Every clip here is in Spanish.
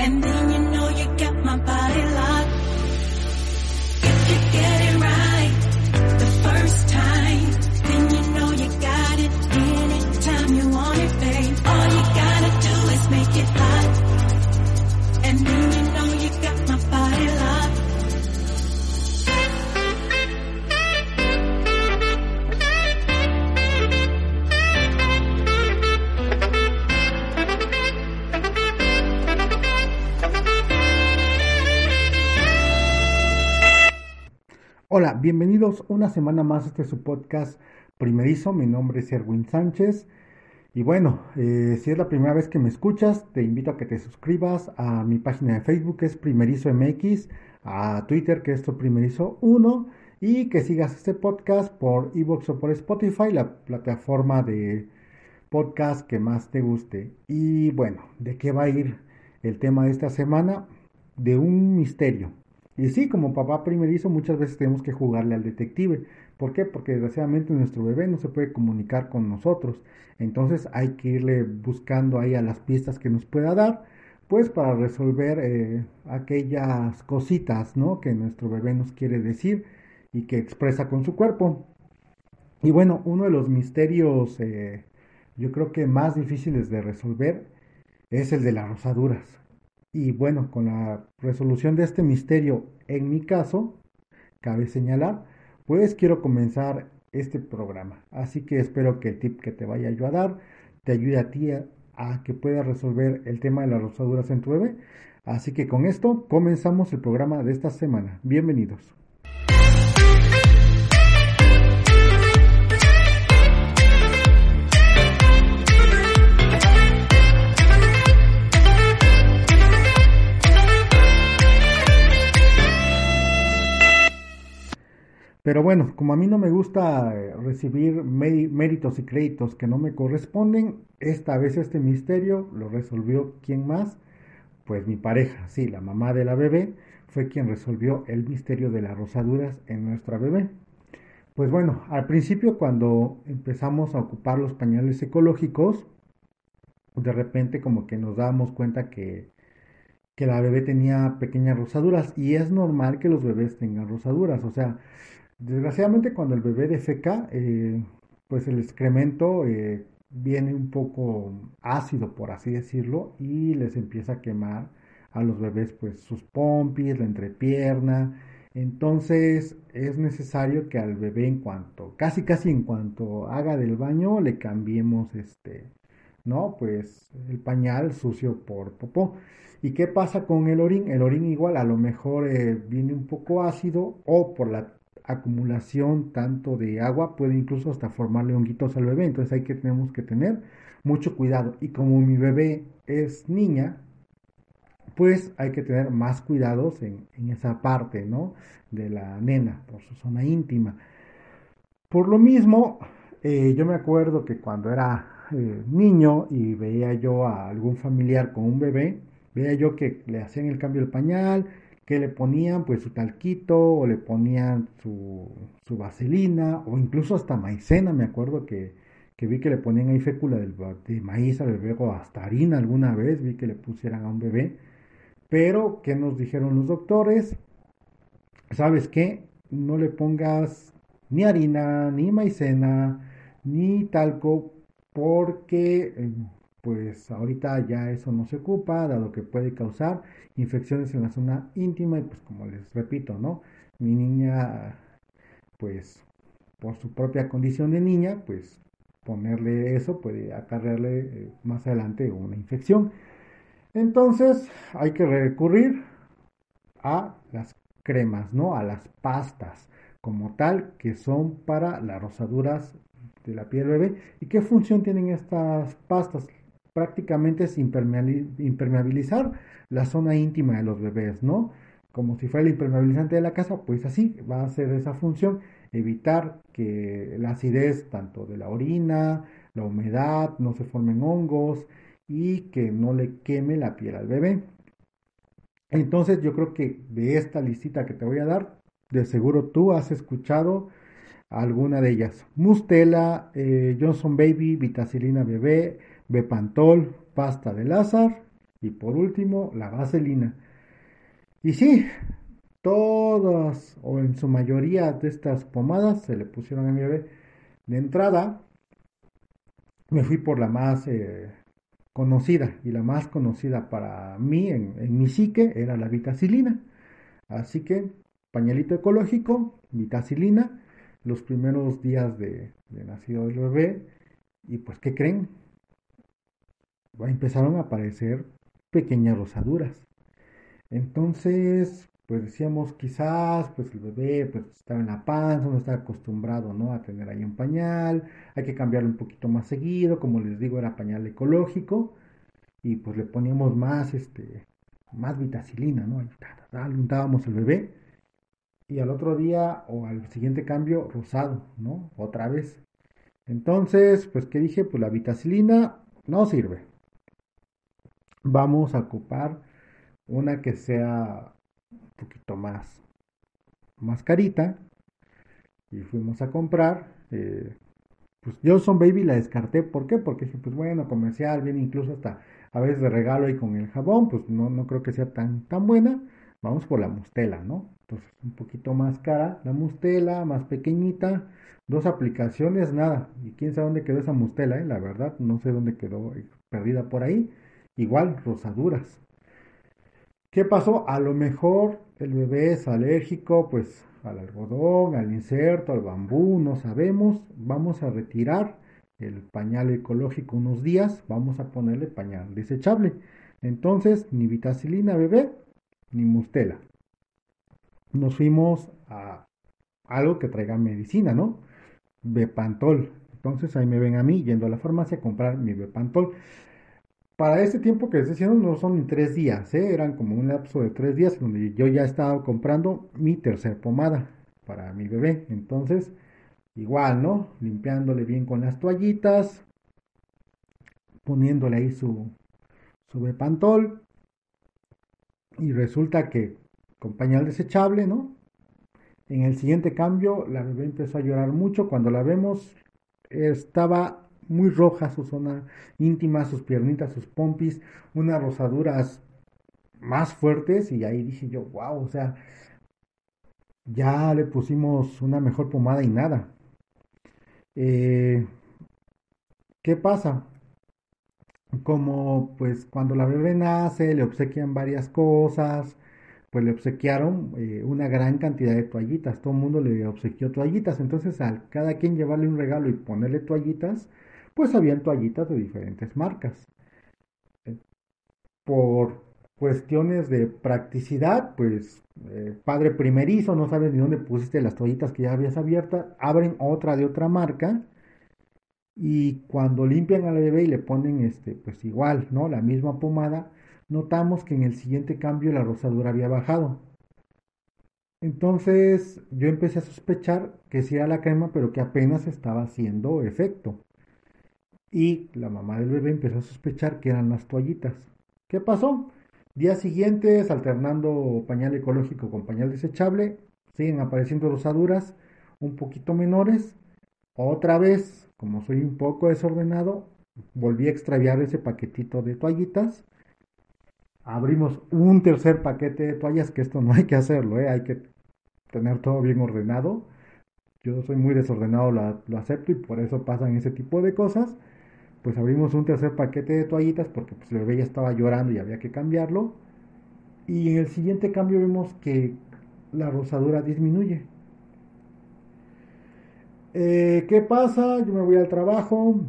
And then bienvenidos una semana más a este su podcast primerizo. Mi nombre es Erwin Sánchez. Y bueno, eh, si es la primera vez que me escuchas, te invito a que te suscribas a mi página de Facebook que es Primerizo MX, a Twitter que es tu Primerizo 1 y que sigas este podcast por iVoox o por Spotify, la plataforma de podcast que más te guste. Y bueno, ¿de qué va a ir el tema de esta semana? De un misterio. Y sí, como papá primerizo, muchas veces tenemos que jugarle al detective. ¿Por qué? Porque desgraciadamente nuestro bebé no se puede comunicar con nosotros. Entonces hay que irle buscando ahí a las pistas que nos pueda dar, pues para resolver eh, aquellas cositas, ¿no? Que nuestro bebé nos quiere decir y que expresa con su cuerpo. Y bueno, uno de los misterios, eh, yo creo que más difíciles de resolver es el de las rosaduras. Y bueno, con la resolución de este misterio, en mi caso, cabe señalar, pues quiero comenzar este programa. Así que espero que el tip que te vaya a dar te ayude a ti a, a que puedas resolver el tema de las rosaduras en tu bebé. Así que con esto comenzamos el programa de esta semana. Bienvenidos. Pero bueno, como a mí no me gusta eh, recibir méritos y créditos que no me corresponden, esta vez este misterio lo resolvió quién más? Pues mi pareja, sí, la mamá de la bebé, fue quien resolvió el misterio de las rosaduras en nuestra bebé. Pues bueno, al principio cuando empezamos a ocupar los pañales ecológicos, de repente como que nos dábamos cuenta que, que la bebé tenía pequeñas rosaduras y es normal que los bebés tengan rosaduras, o sea, Desgraciadamente cuando el bebé defeca, eh, pues el excremento eh, viene un poco ácido, por así decirlo, y les empieza a quemar a los bebés pues sus pompis, la entrepierna. Entonces es necesario que al bebé en cuanto, casi casi en cuanto haga del baño, le cambiemos este, ¿no? Pues el pañal sucio por popó. ¿Y qué pasa con el orín? El orín igual a lo mejor eh, viene un poco ácido o por la acumulación tanto de agua puede incluso hasta formarle honguitos al bebé. Entonces hay que tenemos que tener mucho cuidado. Y como mi bebé es niña, pues hay que tener más cuidados en, esa parte, ¿no? De la nena, por su zona íntima. Por lo mismo, eh, yo me acuerdo que cuando era eh, niño y veía yo a algún familiar con un bebé, veía yo que le hacían el cambio del pañal, que le ponían pues su talquito o le ponían su, su vaselina o incluso hasta maicena, me acuerdo que, que vi que le ponían ahí fécula de, de maíz al bebé o hasta harina alguna vez, vi que le pusieran a un bebé. Pero, ¿qué nos dijeron los doctores? ¿Sabes qué? No le pongas ni harina, ni maicena, ni talco, porque eh, pues ahorita ya eso no se ocupa, dado que puede causar infecciones en la zona íntima y pues como les repito, ¿no? Mi niña, pues por su propia condición de niña, pues ponerle eso puede acarrearle eh, más adelante una infección. Entonces hay que recurrir a las cremas, ¿no? A las pastas como tal que son para las rosaduras de la piel bebé. ¿Y qué función tienen estas pastas? Prácticamente es impermeabilizar la zona íntima de los bebés, ¿no? Como si fuera el impermeabilizante de la casa, pues así va a ser esa función, evitar que la acidez tanto de la orina, la humedad, no se formen hongos y que no le queme la piel al bebé. Entonces yo creo que de esta listita que te voy a dar, de seguro tú has escuchado alguna de ellas. Mustela, eh, Johnson Baby, Vitacilina Bebé, Bepantol, pasta de Lázaro y por último la vaselina. Y sí, todas o en su mayoría de estas pomadas se le pusieron a mi bebé. De entrada, me fui por la más eh, conocida y la más conocida para mí en, en, mi psique era la vitacilina. Así que pañalito ecológico, vitacilina, los primeros días de, nacido del bebé y pues ¿qué creen? Empezaron a aparecer pequeñas rosaduras. Entonces, pues decíamos quizás, pues el bebé pues estaba en la panza, no está acostumbrado, ¿no? A tener ahí un pañal, hay que cambiarlo un poquito más seguido, como les digo, era pañal ecológico, y pues le poníamos más, este, más vitacilina, ¿no? Ahí untábamos el bebé, y al otro día o al siguiente cambio, rosado, ¿no? Otra vez. Entonces, pues, ¿qué dije? Pues la vitacilina no sirve. Vamos a ocupar una que sea un poquito más, más carita. Y fuimos a comprar. Eh, pues Johnson Baby la descarté. ¿Por qué? Porque dije, pues bueno, comercial, viene incluso hasta a veces de regalo y con el jabón. Pues no, no creo que sea tan, tan buena. Vamos por la mustela, ¿no? Entonces, un poquito más cara la mustela, más pequeñita. Dos aplicaciones, nada. Y quién sabe dónde quedó esa mustela, ¿eh? La verdad, no sé dónde quedó eh, perdida por ahí. Igual, rosaduras. ¿Qué pasó? A lo mejor el bebé es alérgico, pues al algodón, al inserto, al bambú, no sabemos. Vamos a retirar el pañal ecológico unos días, vamos a ponerle pañal desechable. Entonces, ni vitacilina bebé, ni mustela. Nos fuimos a algo que traiga medicina, ¿no? Bepantol. Entonces ahí me ven a mí yendo a la farmacia a comprar mi Bepantol. Para ese tiempo que les decía, no son ni tres días, ¿eh? eran como un lapso de tres días donde yo ya estaba comprando mi tercer pomada para mi bebé. Entonces, igual, ¿no? Limpiándole bien con las toallitas, poniéndole ahí su, su bepantol. Y resulta que con pañal desechable, ¿no? En el siguiente cambio, la bebé empezó a llorar mucho. Cuando la vemos, estaba muy roja su zona íntima, sus piernitas, sus pompis, unas rosaduras más fuertes y ahí dije yo, wow, o sea, ya le pusimos una mejor pomada y nada. Eh, ¿Qué pasa? Como pues cuando la bebé nace le obsequian varias cosas, pues le obsequiaron eh, una gran cantidad de toallitas, todo el mundo le obsequió toallitas, entonces al cada quien llevarle un regalo y ponerle toallitas, pues habían toallitas de diferentes marcas. Eh, por cuestiones de practicidad, pues eh, padre primerizo, no sabes ni dónde pusiste las toallitas que ya habías abiertas, abren otra de otra marca y cuando limpian al bebé y le ponen este, pues igual, ¿no? La misma pomada, notamos que en el siguiente cambio la rosadura había bajado. Entonces yo empecé a sospechar que sí era la crema, pero que apenas estaba haciendo efecto y la mamá del bebé empezó a sospechar que eran las toallitas. ¿Qué pasó? Días siguientes, alternando pañal ecológico con pañal desechable, siguen apareciendo rosaduras un poquito menores. Otra vez, como soy un poco desordenado, volví a extraviar ese paquetito de toallitas. Abrimos un tercer paquete de toallas, que esto no hay que hacerlo, ¿eh? hay que tener todo bien ordenado. Yo soy muy desordenado, lo, acepto y por eso pasan ese tipo de cosas pues abrimos un tercer paquete de toallitas porque pues, el bebé ya estaba llorando y había que cambiarlo. Y en el siguiente cambio vemos que la rosadura disminuye. Eh, ¿Qué pasa? Yo me voy al trabajo.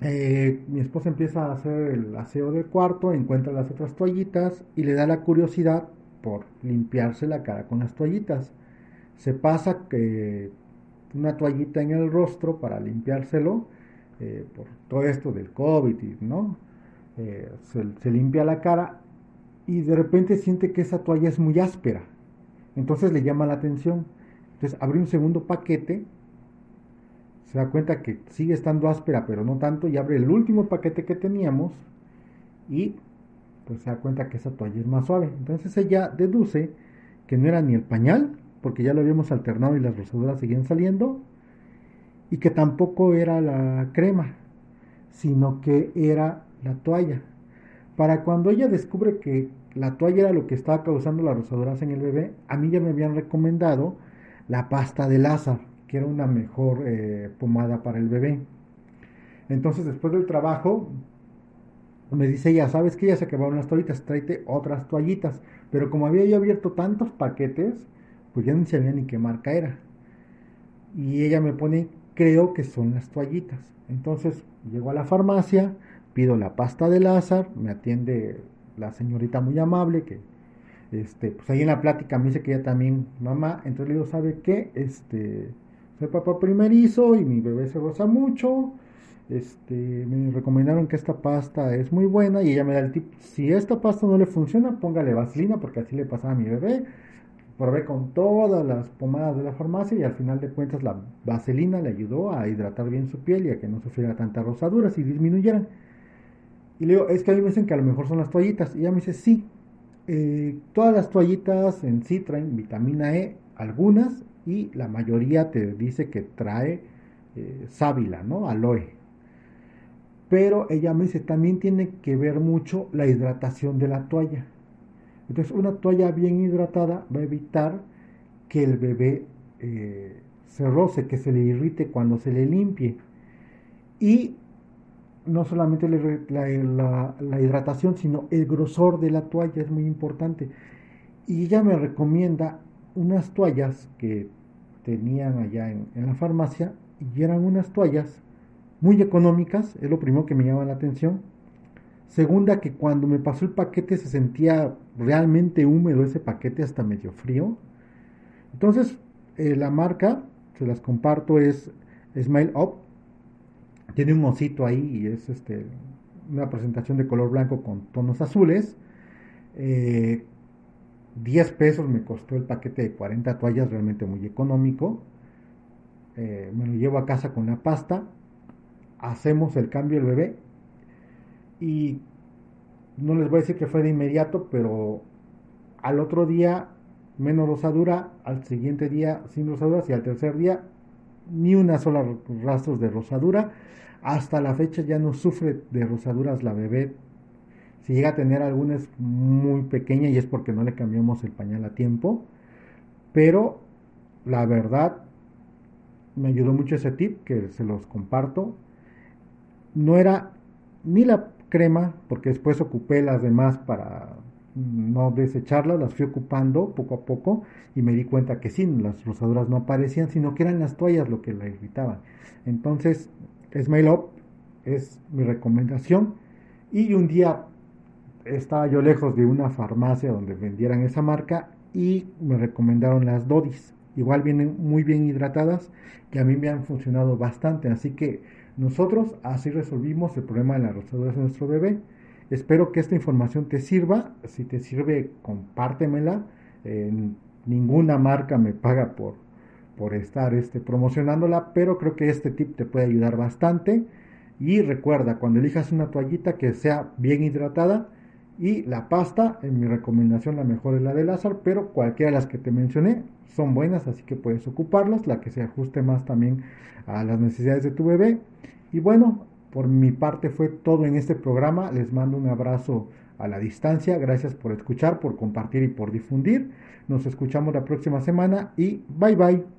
Eh, mi esposa empieza a hacer el aseo del cuarto, encuentra las otras toallitas y le da la curiosidad por limpiarse la cara con las toallitas. Se pasa que una toallita en el rostro para limpiárselo eh, por todo esto del COVID, ¿no? Eh, se, limpia la cara y de repente siente que esa toalla es muy áspera. Entonces le llama la atención. Entonces abre un segundo paquete, se da cuenta que sigue estando áspera, pero no tanto, y abre el último paquete que teníamos y pues se da cuenta que esa toalla es más suave. Entonces ella deduce que no era ni el pañal porque ya lo habíamos alternado y las rosaduras seguían saliendo, y que tampoco era la crema, sino que era la toalla. Para cuando ella descubre que la toalla era lo que estaba causando las rosaduras en el bebé, a mí ya me habían recomendado la pasta de Lázaro, que era una mejor eh, pomada para el bebé. Entonces, después del trabajo, me dice ella, ¿sabes que ya se acabaron las toallitas? Tráete otras toallitas. Pero como había yo abierto tantos paquetes, pues ya no sabía ni qué marca era. Y ella me pone, creo que son las toallitas. Entonces, llego a la farmacia, pido la pasta de Lázaro, me atiende la señorita muy amable que este, pues ahí en la plática me dice que ella también mamá, entonces le digo, ¿sabe qué? Este, soy papá primerizo y mi bebé se goza mucho. Este, me recomendaron que esta pasta es muy buena y ella me da el tip, si esta pasta no le funciona, póngale vaselina porque así le pasaba a mi bebé. Probé con todas las pomadas de la farmacia y al final de cuentas la vaselina le ayudó a hidratar bien su piel y a que no sufriera tantas rosaduras y disminuyeran. Y le digo, es que a mí me dicen que a lo mejor son las toallitas. Y ella me dice, sí, eh, todas las toallitas en sí traen vitamina E, algunas, y la mayoría te dice que trae eh, sábila, ¿no? Aloe. Pero ella me dice, también tiene que ver mucho la hidratación de la toalla. Entonces, una toalla bien hidratada va a evitar que el bebé eh, se roce, que se le irrite cuando se le limpie. Y no solamente la, hidratación, sino el grosor de la toalla es muy importante. Y ella me recomienda unas toallas que tenían allá en, la farmacia y eran unas toallas muy económicas, es lo primero que me llama la atención. Segunda, que cuando me pasó el paquete se sentía realmente húmedo ese paquete, hasta medio frío. Entonces, eh, la marca, se las comparto, es Smile Up tiene un osito ahí y es este, una presentación de color blanco con tonos azules. 10 eh, pesos me costó el paquete de 40 toallas, realmente muy económico. Eh, me lo llevo a casa con la pasta. Hacemos el cambio del bebé. Y no les voy a decir que fue de inmediato, pero al otro día menos rosadura, al siguiente día sin rosaduras y al tercer día ni una sola rastros de rosadura. Hasta la fecha ya no sufre de rosaduras la bebé. Si llega a tener alguna es muy pequeña y es porque no le cambiamos el pañal a tiempo. Pero la verdad me ayudó mucho ese tip que se los comparto. No era ni la crema, porque después ocupé las demás para no desecharlas, las fui ocupando poco a poco y me di cuenta que sí, las rosaduras no aparecían, sino que eran las toallas lo que la irritaban. Entonces, Smile Up es mi recomendación. Y un día estaba yo lejos de una farmacia donde vendieran esa marca y me recomendaron las Dodis. Igual vienen muy bien hidratadas que a mí me han funcionado bastante. Así que nosotros así resolvimos el problema de las rosaduras de nuestro bebé. Espero que esta información te sirva. Si te sirve, compártemela. ninguna marca me paga por, por estar este, promocionándola, pero creo que este tip te puede ayudar bastante. Y recuerda, cuando elijas una toallita que sea bien hidratada y la pasta, en mi recomendación la mejor es la de Lázaro, pero cualquiera de las que te mencioné son buenas, así que puedes ocuparlas, la que se ajuste más también a las necesidades de tu bebé. Y bueno, por mi parte fue todo en este programa. Les mando un abrazo a la distancia. Gracias por escuchar, por compartir y por difundir. Nos escuchamos la próxima semana y bye bye.